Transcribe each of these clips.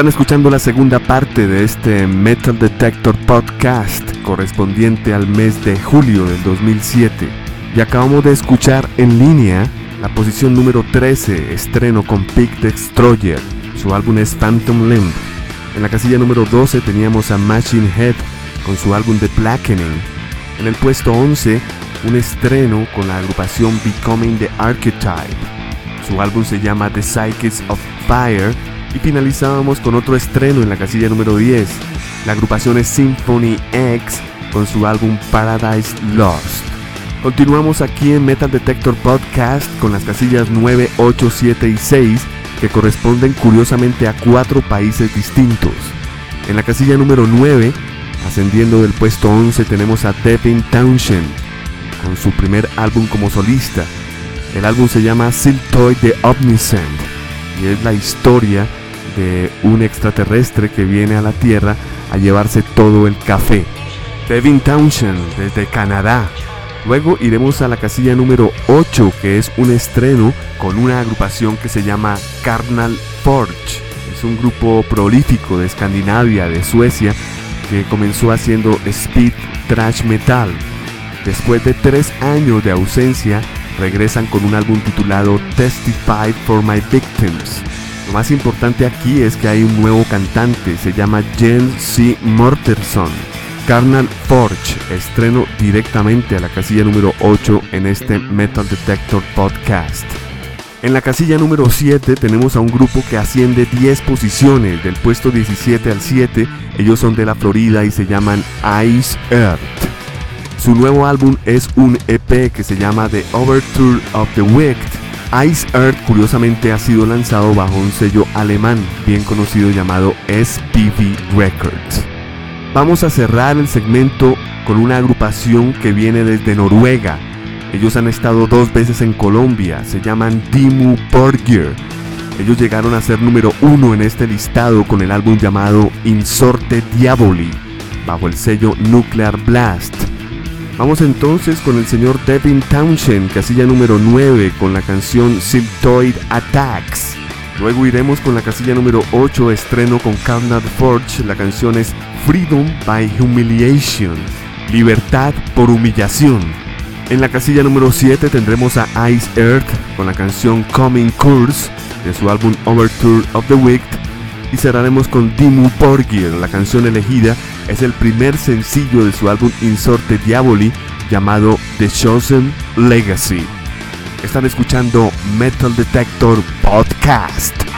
Están escuchando la segunda parte de este Metal Detector Podcast correspondiente al mes de julio del 2007 y acabamos de escuchar en línea la posición número 13, estreno con Peak Destroyer, su álbum es Phantom Limb. En la casilla número 12 teníamos a Machine Head con su álbum The Blackening. En el puesto 11, un estreno con la agrupación Becoming the Archetype. Su álbum se llama The Psychics of Fire y finalizábamos con otro estreno en la casilla número 10. La agrupación es Symphony X con su álbum Paradise Lost. Continuamos aquí en Metal Detector Podcast con las casillas 9, 8, 7 y 6 que corresponden curiosamente a cuatro países distintos. En la casilla número 9, ascendiendo del puesto 11, tenemos a Devin Townshend con su primer álbum como solista. El álbum se llama Siltoid the Omniscient y es la historia de un extraterrestre que viene a la Tierra a llevarse todo el café. Devin Townshend desde Canadá. Luego iremos a la casilla número 8 que es un estreno con una agrupación que se llama Carnal Forge. Es un grupo prolífico de Escandinavia, de Suecia, que comenzó haciendo speed thrash metal. Después de tres años de ausencia, regresan con un álbum titulado Testify for My Victims. Lo más importante aquí es que hay un nuevo cantante, se llama Jen C. Morterson. Carnal Forge, estreno directamente a la casilla número 8 en este Metal Detector Podcast. En la casilla número 7 tenemos a un grupo que asciende 10 posiciones, del puesto 17 al 7. Ellos son de la Florida y se llaman Ice Earth. Su nuevo álbum es un EP que se llama The Overture of the Wicked Ice Earth curiosamente ha sido lanzado bajo un sello alemán bien conocido llamado SPV Records. Vamos a cerrar el segmento con una agrupación que viene desde Noruega. Ellos han estado dos veces en Colombia, se llaman Dimu Borgir. Ellos llegaron a ser número uno en este listado con el álbum llamado Insorte Diaboli, bajo el sello Nuclear Blast. Vamos entonces con el señor Devin Townshend, casilla número 9, con la canción Symptoid Attacks. Luego iremos con la casilla número 8, estreno con Carnal Forge, la canción es Freedom by Humiliation, Libertad por Humillación. En la casilla número 7 tendremos a Ice Earth con la canción Coming Curse de su álbum Overture of the Wicked y cerraremos con Dimu Borgir, la canción elegida es el primer sencillo de su álbum Insorte Diaboli llamado The Chosen Legacy. Están escuchando Metal Detector Podcast.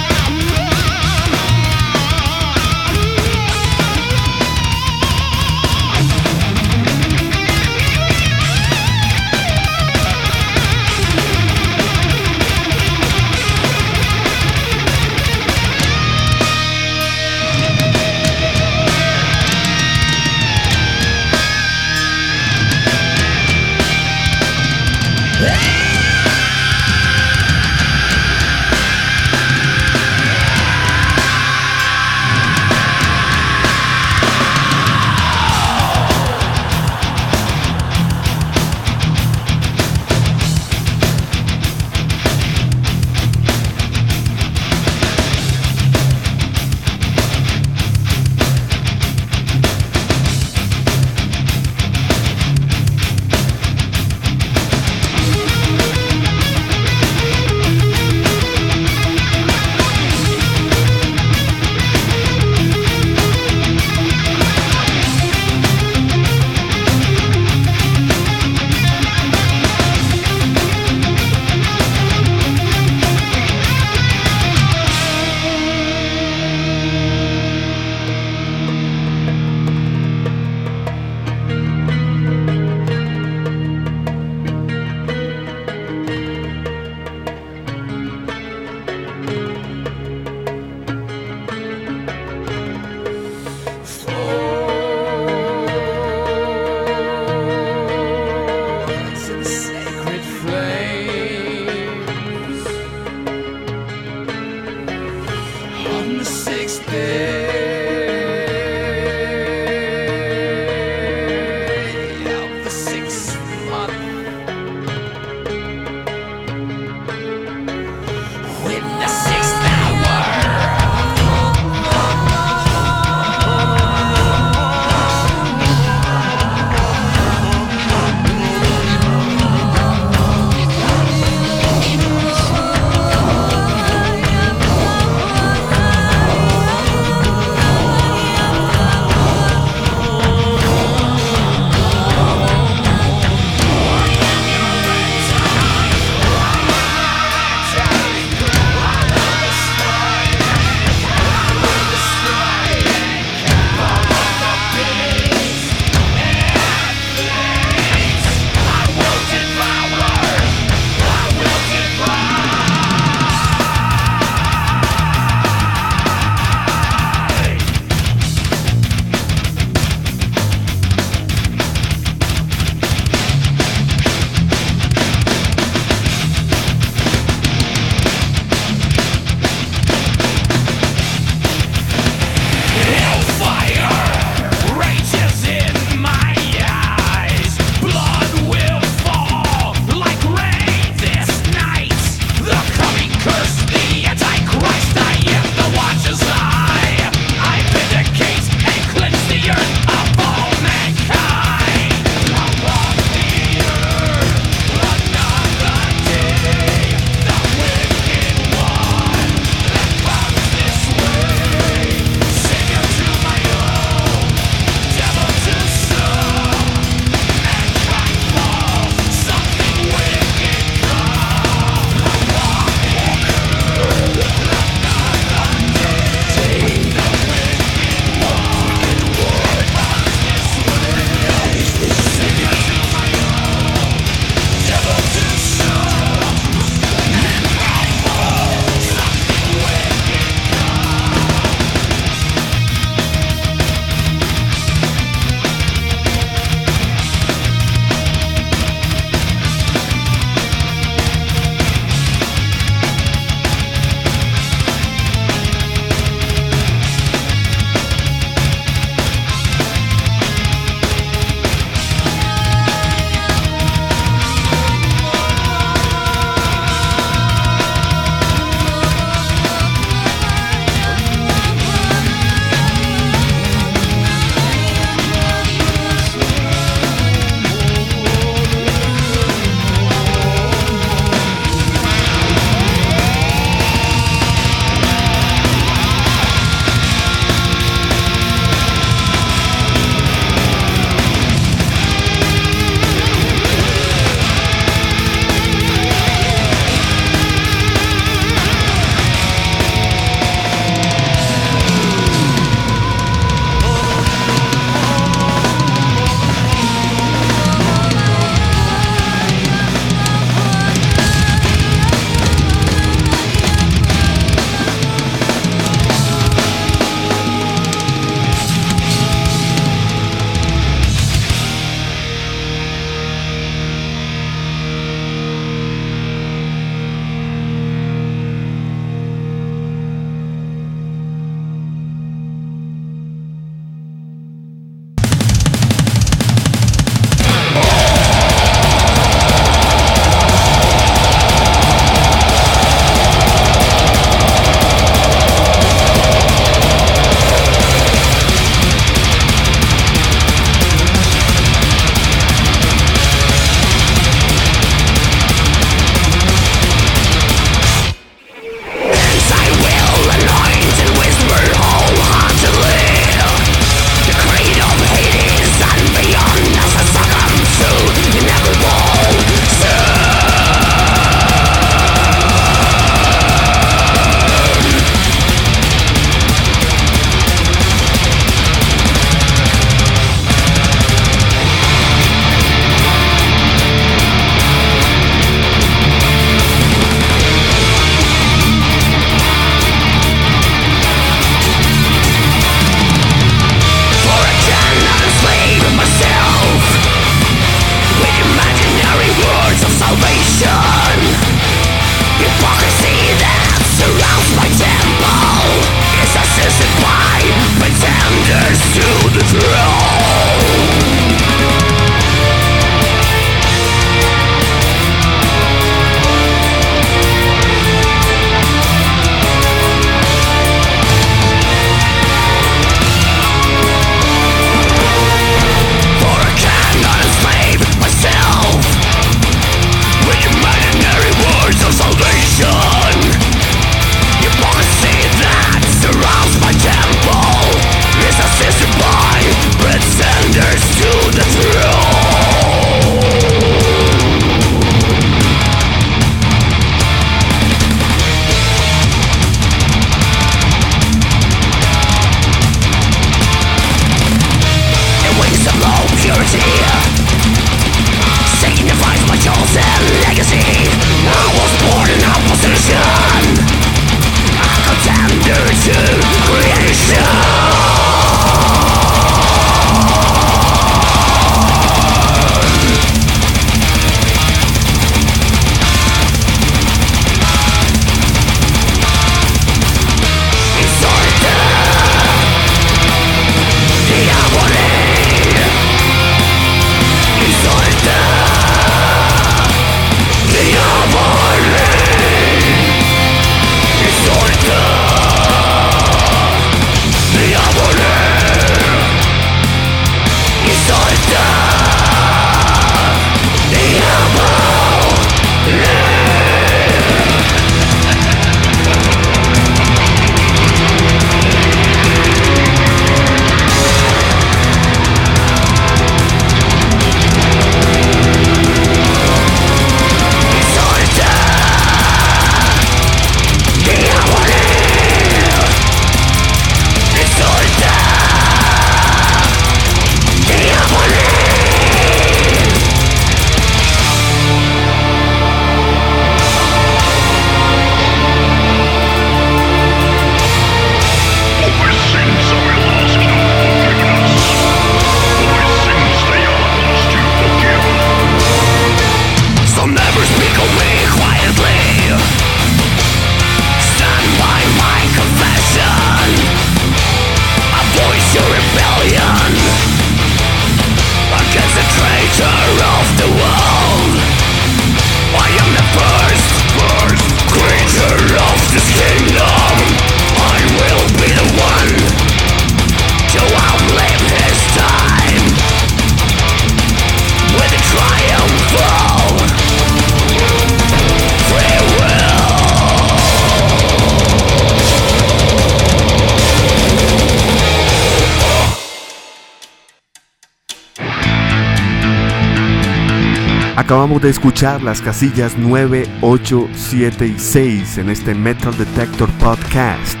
Acabamos de escuchar las casillas 9, 8, 7 y 6 en este Metal Detector Podcast.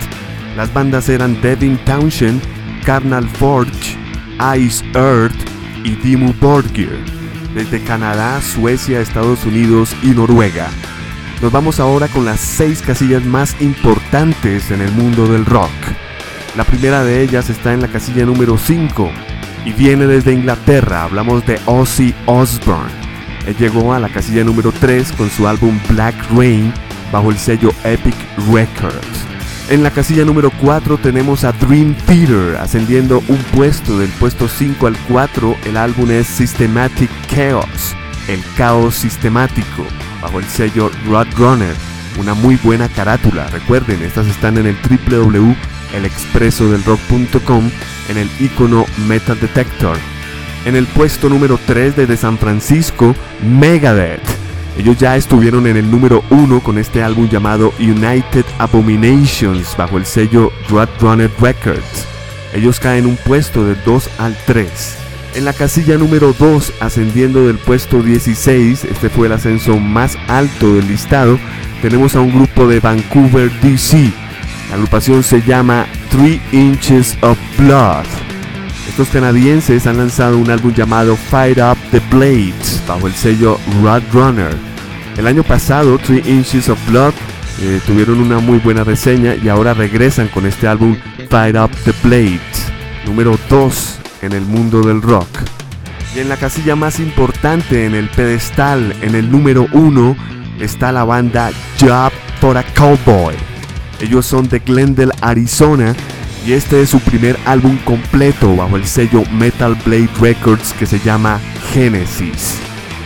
Las bandas eran Devin Townshend, Carnal Forge, Ice Earth y Dimmu Borgir, desde Canadá, Suecia, Estados Unidos y Noruega. Nos vamos ahora con las 6 casillas más importantes en el mundo del rock. La primera de ellas está en la casilla número 5 y viene desde Inglaterra. Hablamos de Ozzy Osbourne. Llegó a la casilla número 3 con su álbum Black Rain bajo el sello Epic Records. En la casilla número 4 tenemos a Dream Theater ascendiendo un puesto del puesto 5 al 4. El álbum es Systematic Chaos, el caos sistemático, bajo el sello Roadrunner. Una muy buena carátula. Recuerden, estas están en el www.elexpresodelrock.com en el icono Metal Detector en el puesto número 3 desde San Francisco, Megadeth. Ellos ya estuvieron en el número 1 con este álbum llamado United Abominations bajo el sello Roadrunner Records. Ellos caen un puesto del 2 al 3. En la casilla número 2, ascendiendo del puesto 16, este fue el ascenso más alto del listado, tenemos a un grupo de Vancouver, DC. La agrupación se llama 3 Inches of Blood. Estos canadienses han lanzado un álbum llamado Fight Up the Blades bajo el sello Roadrunner. El año pasado, Three Inches of Blood eh, tuvieron una muy buena reseña y ahora regresan con este álbum Fight Up the Blades, número 2 en el mundo del rock. Y en la casilla más importante, en el pedestal, en el número 1, está la banda Job for a Cowboy. Ellos son de Glendale, Arizona y este es su primer álbum completo bajo el sello Metal Blade Records que se llama Genesis.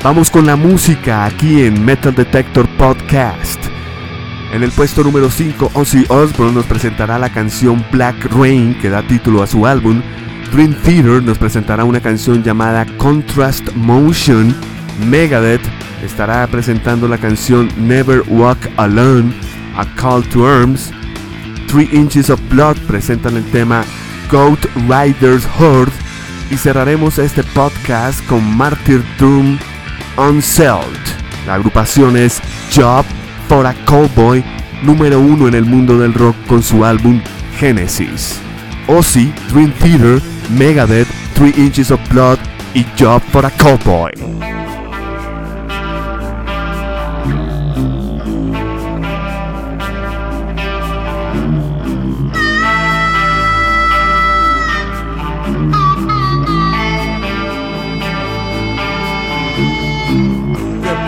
Vamos con la música aquí en Metal Detector Podcast. En el puesto número 5, Ozzy Osbourne nos presentará la canción Black Rain que da título a su álbum. Dream Theater nos presentará una canción llamada Contrast Motion. Megadeth estará presentando la canción Never Walk Alone, A Call to Arms. Three Inches of Blood presentan el tema Goat Riders Horde. Y cerraremos este podcast con Martyr Doom Unsold. La agrupación es Job for a Cowboy, número uno en el mundo del rock con su álbum Genesis. Ozzy, Dream Theater, Megadeth, Three Inches of Blood y Job for a Cowboy.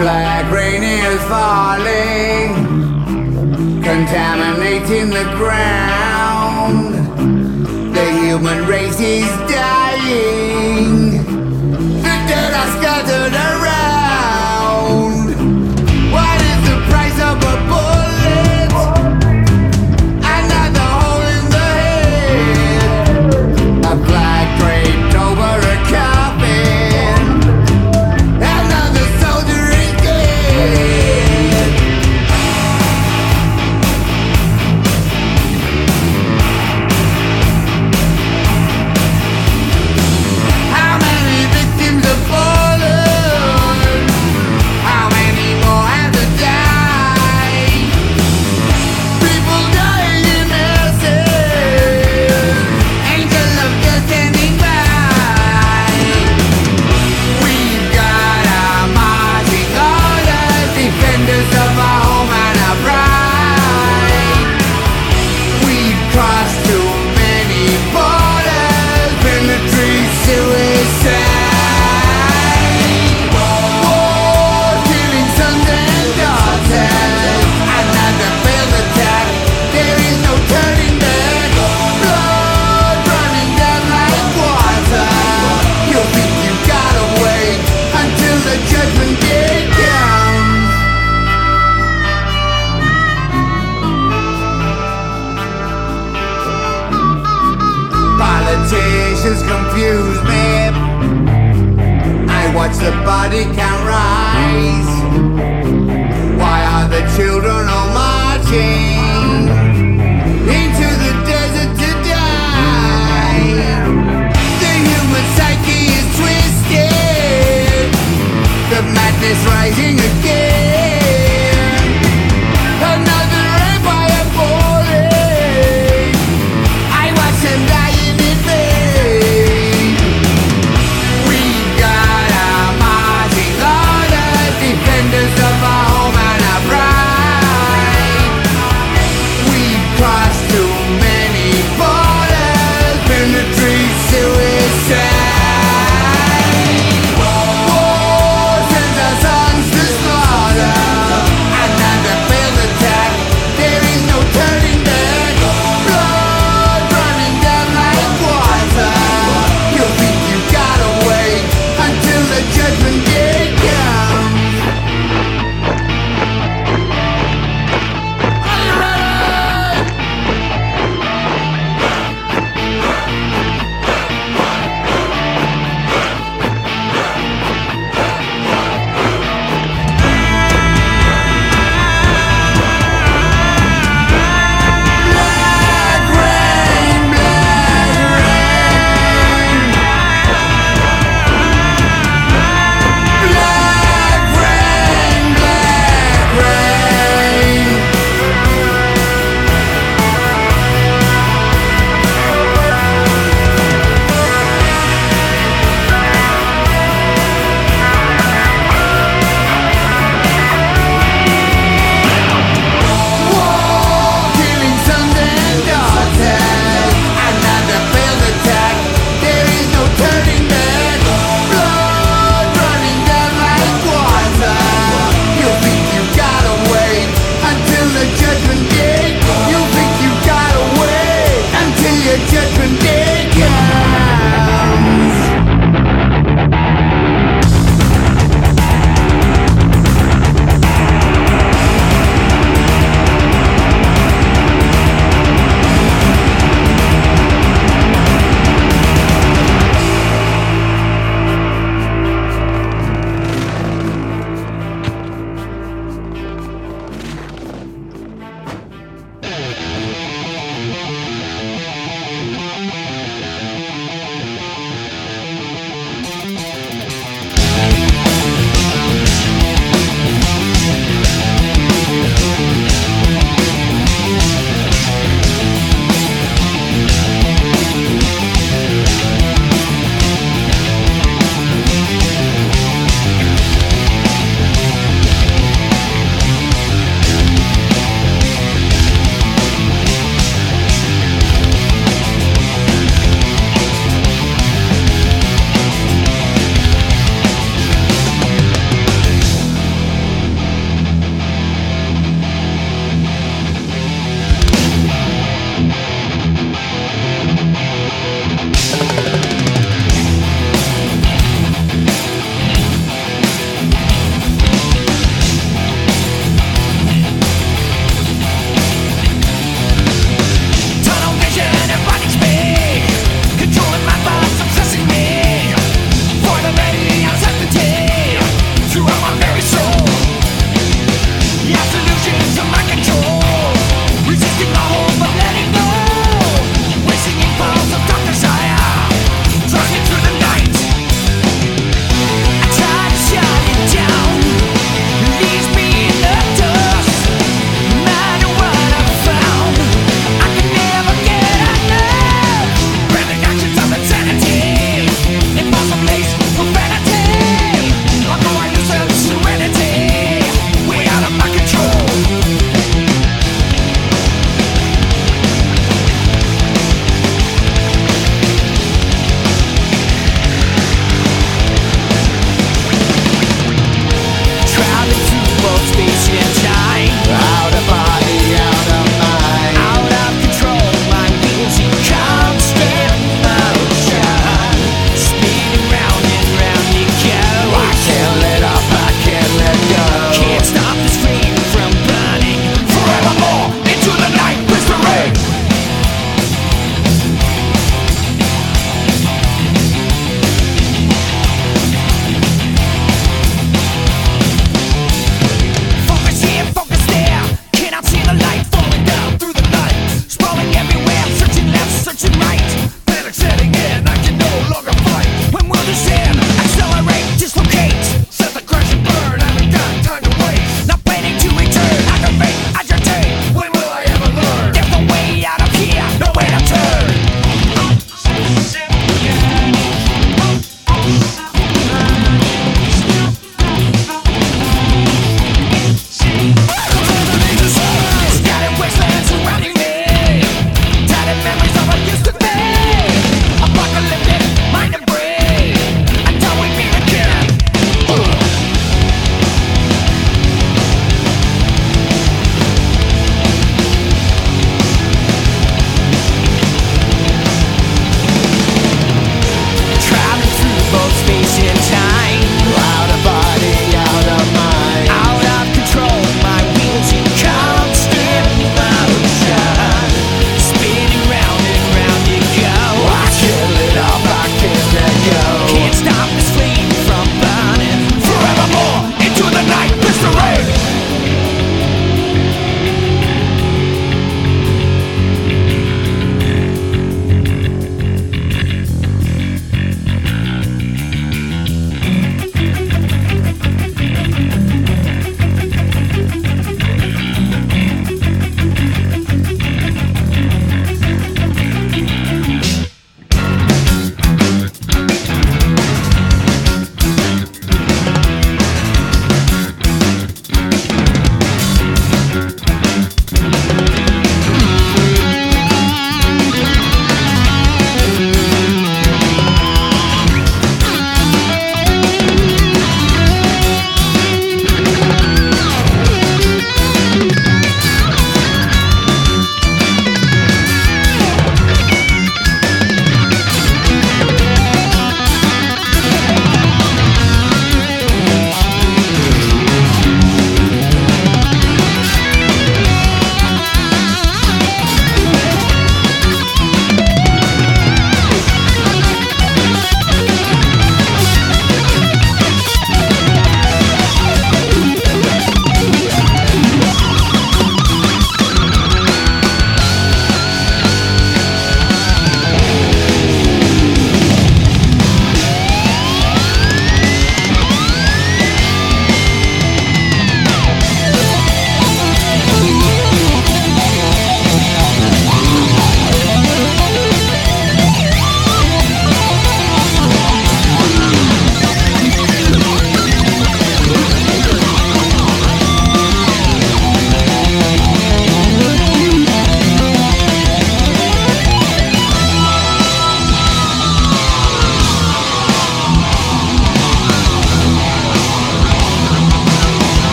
Black rain is falling, contaminating the ground. The human race is dying.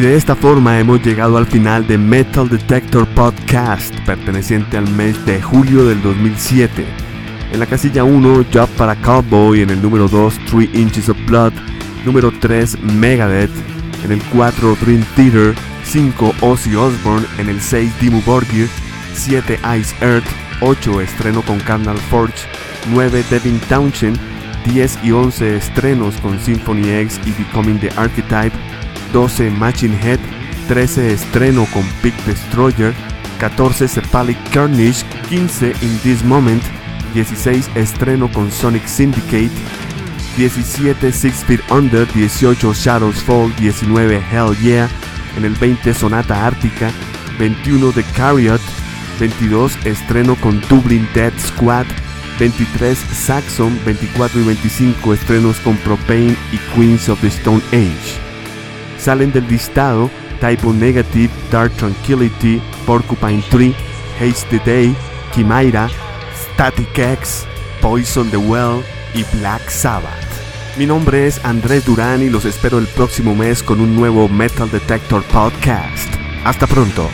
De esta forma hemos llegado al final de Metal Detector Podcast, perteneciente al mes de julio del 2007. En la casilla 1, Job para Cowboy, en el número 2, 3 Inches of Blood, número 3, Megadeth, en el 4, Dream Theater, 5, Ozzy Osbourne, en el 6, Dimmu Borgir, 7, Ice Earth, 8, estreno con Carnal Forge, 9, Devin Townshend, 10 y 11 estrenos con Symphony X y Becoming the Archetype, 12 Machine Head, 13 estreno con Big Destroyer, 14 Cephalic Carnage, 15 In This Moment, 16 estreno con Sonic Syndicate, 17 Six Feet Under, 18 Shadows Fall, 19 Hell Yeah, en el 20 Sonata Ártica, 21 The Carriot, 22 estreno con Dublin Dead Squad, 23 Saxon, 24 y 25 estrenos con Propane y Queens of the Stone Age. Salen del listado Typo Negative, Dark Tranquility, Porcupine Tree, Haste the Day, Chimaira, Static X, Poison the Well y Black Sabbath. Mi nombre es Andrés Durán y los espero el próximo mes con un nuevo Metal Detector Podcast. Hasta pronto.